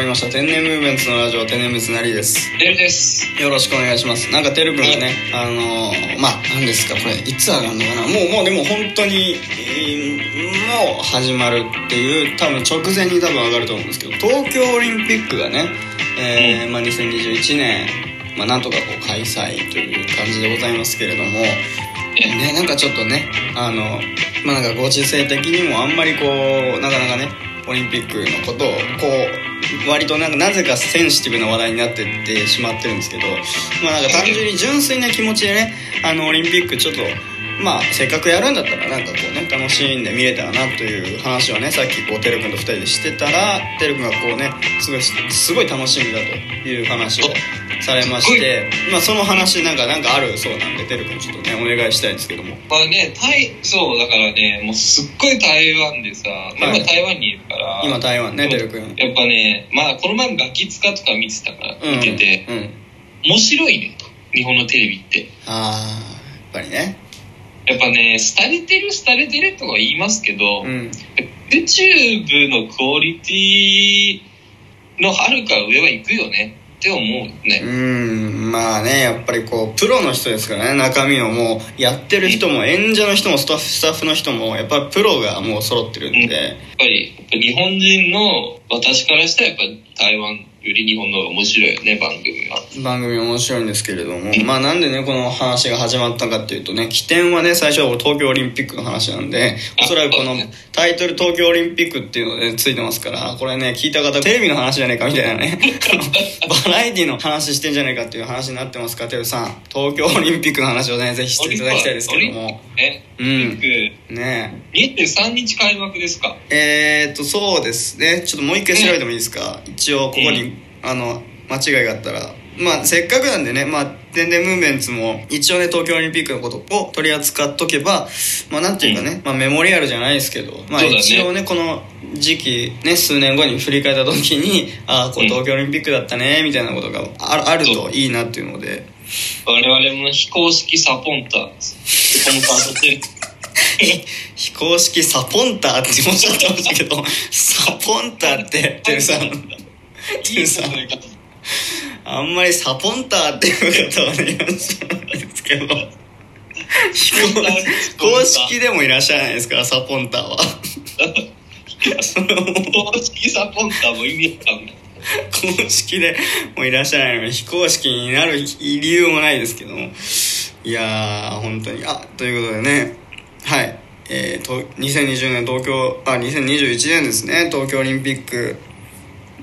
まりました。天然ムーブメントのラジオ天然ムつなりです。てるです。よろしくお願いします。なんかてるくんがねあのーまあ何ですかこれいつ上がるのかな？もうもうでも本当に、えーもう始まるっていう多分直前に多分上がると思うんですけど東京オリンピックがね、えーまあ、2021年、まあ、なんとかこう開催という感じでございますけれどもね、なんかちょっとねあのまあなんかご時世的にもあんまりこうなかなかねオリンピックのことをこう割となんかなぜかセンシティブな話題になってってしまってるんですけどまあなんか単純に純粋な気持ちでねあのオリンピックちょっとまあせっかくやるんだったらなんかこうね楽しんで見れたらなという話をねさっきこうてるくんと2人でしてたらてるくんがこうねすごいすごい楽しみだという話をされましてまあその話なんかなんかあるそうなんでてるくんちょっとねお願いしたいんですけども。まあね、台、そう、だからね、もうすっごい台湾でさ、まあはい。今台湾にいるから、今台湾ねてるくんやっぱね、まあこの前もガキ使とか見てたから、うん見てて、うん面白いね、日本のテレビって。ああやっぱりねやっぱね、廃れてる、廃れてるとは言いますけど、うん。YouTube のクオリティのはるか上は行くよね。って思うようね。ん。まあねやっぱりこうプロの人ですからね。中身をもうやってる人も演者の人もスタッフスタッフの人もやっぱプロがもう揃ってるんで、やっぱり、やっぱ日本人の私からしたらやっぱ台湾より日本の方が面白いよね、番組は。番組面白いんですけれども。まあなんでねこの話が始まったかっていうとね起点はね最初は東京オリンピックの話なんでおそらくこのタイトル東京オリンピックっていうのでついてますからこれね聞いた方テレビの話じゃねえかみたいなね バラエティの話してんじゃねえかっていう話になってますからてるさん。東京オリンピックの話をねぜひしていただきたいですけども。ね、うんね。23日開幕ですか？えー、っとそうですね。ちょっともう一回調べてもいいですか、一応ここに、うあの間違いがあったら。まあせっかくなんでねまあ天然ムーブメンツも一応ね東京オリンピックのことを取り扱っとけばまあなんていうかね、まあメモリアルじゃないですけどまあ一応ねこの時期ね数年後に振り返った時にああこれ東京オリンピックだったねみたいなことがああるといいなっていうので。我々も非公式サポンター。サポンターとして、非公式サポンターっておっしゃってましたけどサポンターっててるさん。てるさん。あんまりサポンターっていう方はねいらっしゃらないですけど。非公公式でもいらっしゃらないですからサポンターは。公式サポンターも意味わかんない。公式でもいらっしゃらないのに非公式になる理由もないですけど。もいやー本当に。あということでねはい。えー、と2020年東京あ2021年ですね。東京オリンピック、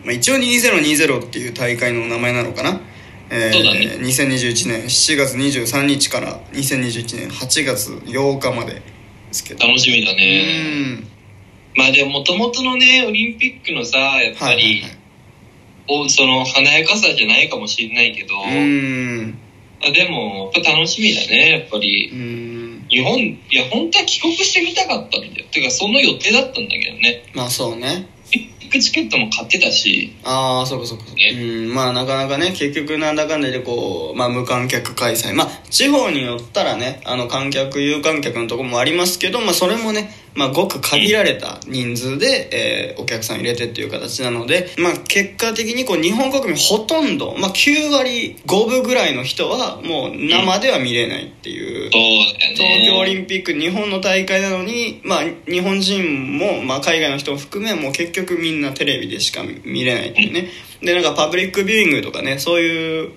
まあ、一応2020っていう大会の名前なのかな。えーそうだね。2021年7月23日から2021年8月8日までですけど。楽しみだうね。ん。まあでも、もともとのね、オリンピックのさ、やっぱり、はいはいその華やかさじゃないかもしれないけど、うん。あでも、やっぱ楽しみだね、やっぱり。うん日本、いや、本当は帰国してみたかったんだよ。てか、その予定だったんだけどね。まあそうね ックチケットも買ってたし、ああそうかそうかそうか。ね。うんまあなかなかね結局なんだかんだでこう、まあ、無観客開催。まあ地方によったらねあの観客有観客のところもありますけど、まあ、それもね、まあ、ごく限られた人数で、えーお客さん入れてっていう形なので、まあ、結果的にこう日本国民ほとんど、まあ、9割5分ぐらいの人はもう生では見れないっていう、そうだよね。東京オリンピック日本の大会なのに、まあ、日本人も、まあ、海外の人も含めもう結局みんなテレビでしか見れないっていうね。でなんかパブリックビューイングとかねそういう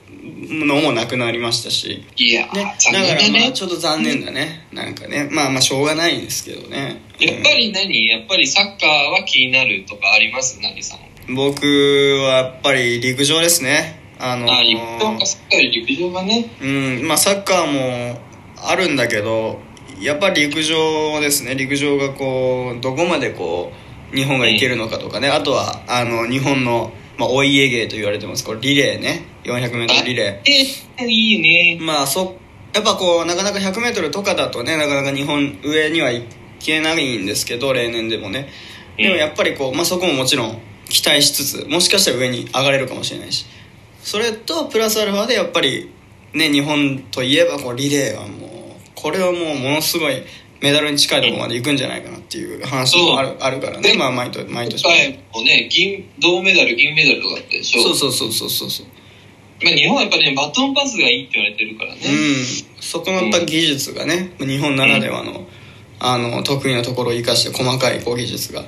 のもなくなりましたし、いや、ね、残だから。まあちょっと残念だね。なんかねまあまあしょうがないんですけどね。やっぱり何？やっぱりサッカーは気になるとかあります？何さん。僕はやっぱり陸上ですね。あのあ、陸上か、サッカーより陸上がね。うん。まあサッカーもあるんだけどやっぱり陸上ですね。陸上がこうどこまでこう日本がいけるのかとかね、あとはあの日本の、まあ、お家芸と言われてます。これリレーね。400m リレえ、いいね。ーまあそやっぱこうなかなか 100m とかだとねなかなか日本上にはいけないんですけど例年でもね。でもやっぱりこう、まあ、そこももちろん期待しつつもしかしたら上に上がれるかもしれないし。それとプラスアルファでやっぱりね日本といえばこうリレーはもうこれはもうものすごいメダルに近いところまで行くんじゃないかなっていう話もあるあるからね、ねまあ毎年毎年。もね、銀、銅メダル、銀メダルとかあったでしょ。そうそうそうそうそうそう。まあ、日本はやっぱね、バトンパスがいいって言われてるからね。うん。そこのやっぱ技術がね日本ならではの,、あの得意なところを生かして細かいこう技術が。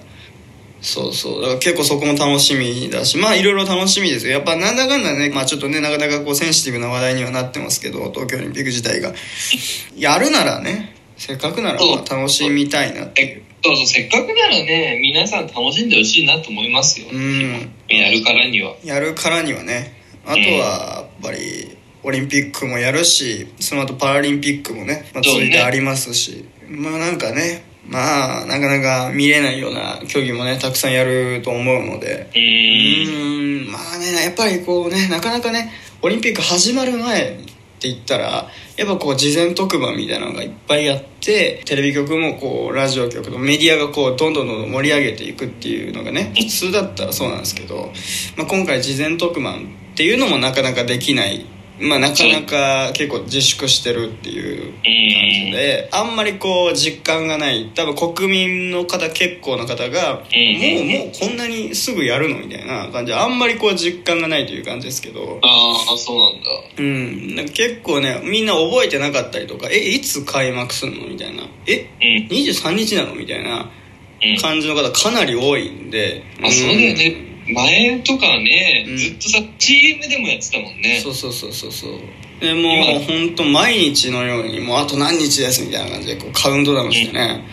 そうそう。だから結構そこも楽しみだしまあいろいろ楽しみですよ。やっぱなんだかんだねまあちょっとねなかなかこうセンシティブな話題にはなってますけど東京オリンピック自体が。やるならねせっかくならまあ楽しみたいなっていう。そうそう、せっかくならね、皆さん楽しんでほしいなと思いますよ。うん。やるからには。やるからにはね。あとはやっぱりオリンピックもやるしその後パラリンピックもね、まあ、続いてありますし、まあなんかねまあなかなか見れないような競技もねたくさんやると思うので。うん。まあねやっぱりこうねなかなかねオリンピック始まる前って言ったらやっぱこう事前特番みたいなのがいっぱいあってテレビ局もこうラジオ局のメディアがこうどんどんどんどん盛り上げていくっていうのがね普通だったらそうなんですけど、まあ、今回事前特番っていうのもなかなかできないまあなかなか結構自粛してるっていう感じであんまりこう実感がない。多分国民の方結構な方がもうもうこんなにすぐやるのみたいな感じ。であんまりこう実感がないという感じですけど。ああ、そうなんだ。うん。なんか結構ねみんな覚えてなかったりとかえいつ開幕するのみたいな。えうん。23日なのみたいなうん。感じの方かなり多いんで。あ、そうだよね。前とかね、うん。ずっとさ、CM でもやってたもんね。そうそうそうそうそう。でもう本当毎日のようにもうあと何日ですみたいな感じでこうカウントダウンしてね、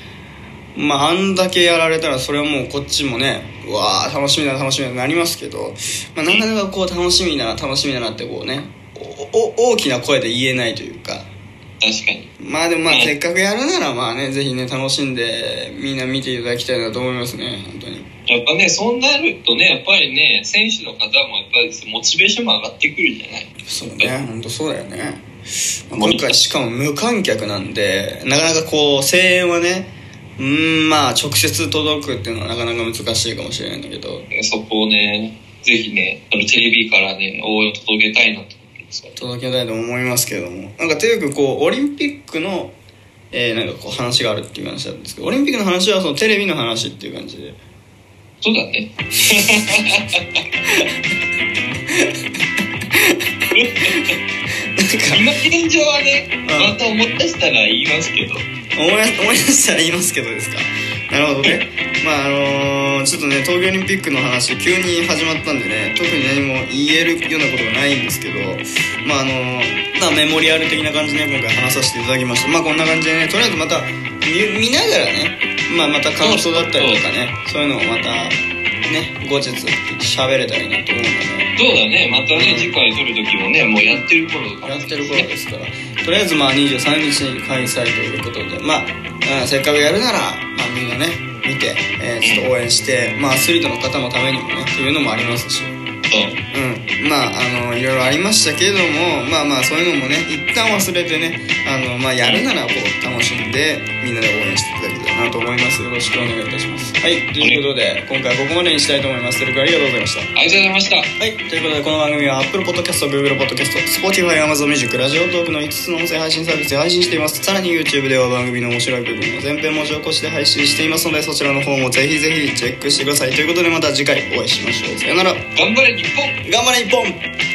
まああんだけやられたらそれはもうこっちもねうわー楽しみだな楽しみだななりますけど、まあ、なかなかこう楽しみだな楽しみだなってこうねおお大きな声で言えないというか。確かに。まあでもまあうんせっかくやるならまあねぜひね楽しんでみんな見ていただきたいなと思いますね本当にやっぱね、そうなるとね、やっぱりね、選手の方もやっぱりモチベーションも上がってくるじゃない。そうね本当そうだよねまあ今回しかも無観客なんでなかなかこう声援はねうーんまあ直接届くっていうのはなかなか難しいかもしれないんだけどそこをね、ぜひね、あのテレビからね、応援を届けたいなと思ってます。届けたいと思いますけれどもなんかていうくこうオリンピックのえー、なんかこう話があるっていう話なんですけどオリンピックの話はそのテレビの話っていう感じでそうだね。今現状はね、んまた思い出したら言いますけど。思い出思い出したら言いますけどですか？なるほどねまああのーちょっとね東京オリンピックの話急に始まったんでね特に何も言えるようなことがないんですけどまああのーまあ、メモリアル的な感じで今回話させていただきましたまあこんな感じでねとりあえずまた見見ながらね、まあ、また感想だったりとかねそういうのをまたね後日喋れたらいいなと思うのでそうだね、またね、次回撮る時もね、もうやってる頃かもやってる頃ですから。とりあえずまあ23日に開催ということで。まあ、うんせっかくやるなら、まあ、みんなね見て、えーちょっと応援して、まあ、アスリートの方のためにもねっていうのもありますし。そう。うん。まああのいろいろありましたけれどもまあまあそういうのもね一旦忘れてねあの、まあ、やるならこう楽しんでみんなで応援していただけたらなと思いますよろしくお願いいたしますはいということで今回はここまでにしたいと思いますテル君ありがとうございましたありがとうございました。はい、ということでこの番組は Apple Podcast、Google Podcast、Spotify、Amazon Music、ラジオトークの5つの音声配信サービスで配信しています。さらに YouTube では番組の面白い部分を全編文字起こしで配信していますので、そちらの方もぜひぜひチェックしてください。ということでまた次回お会いしましょう。さよなら。頑張れ日本頑張れ日本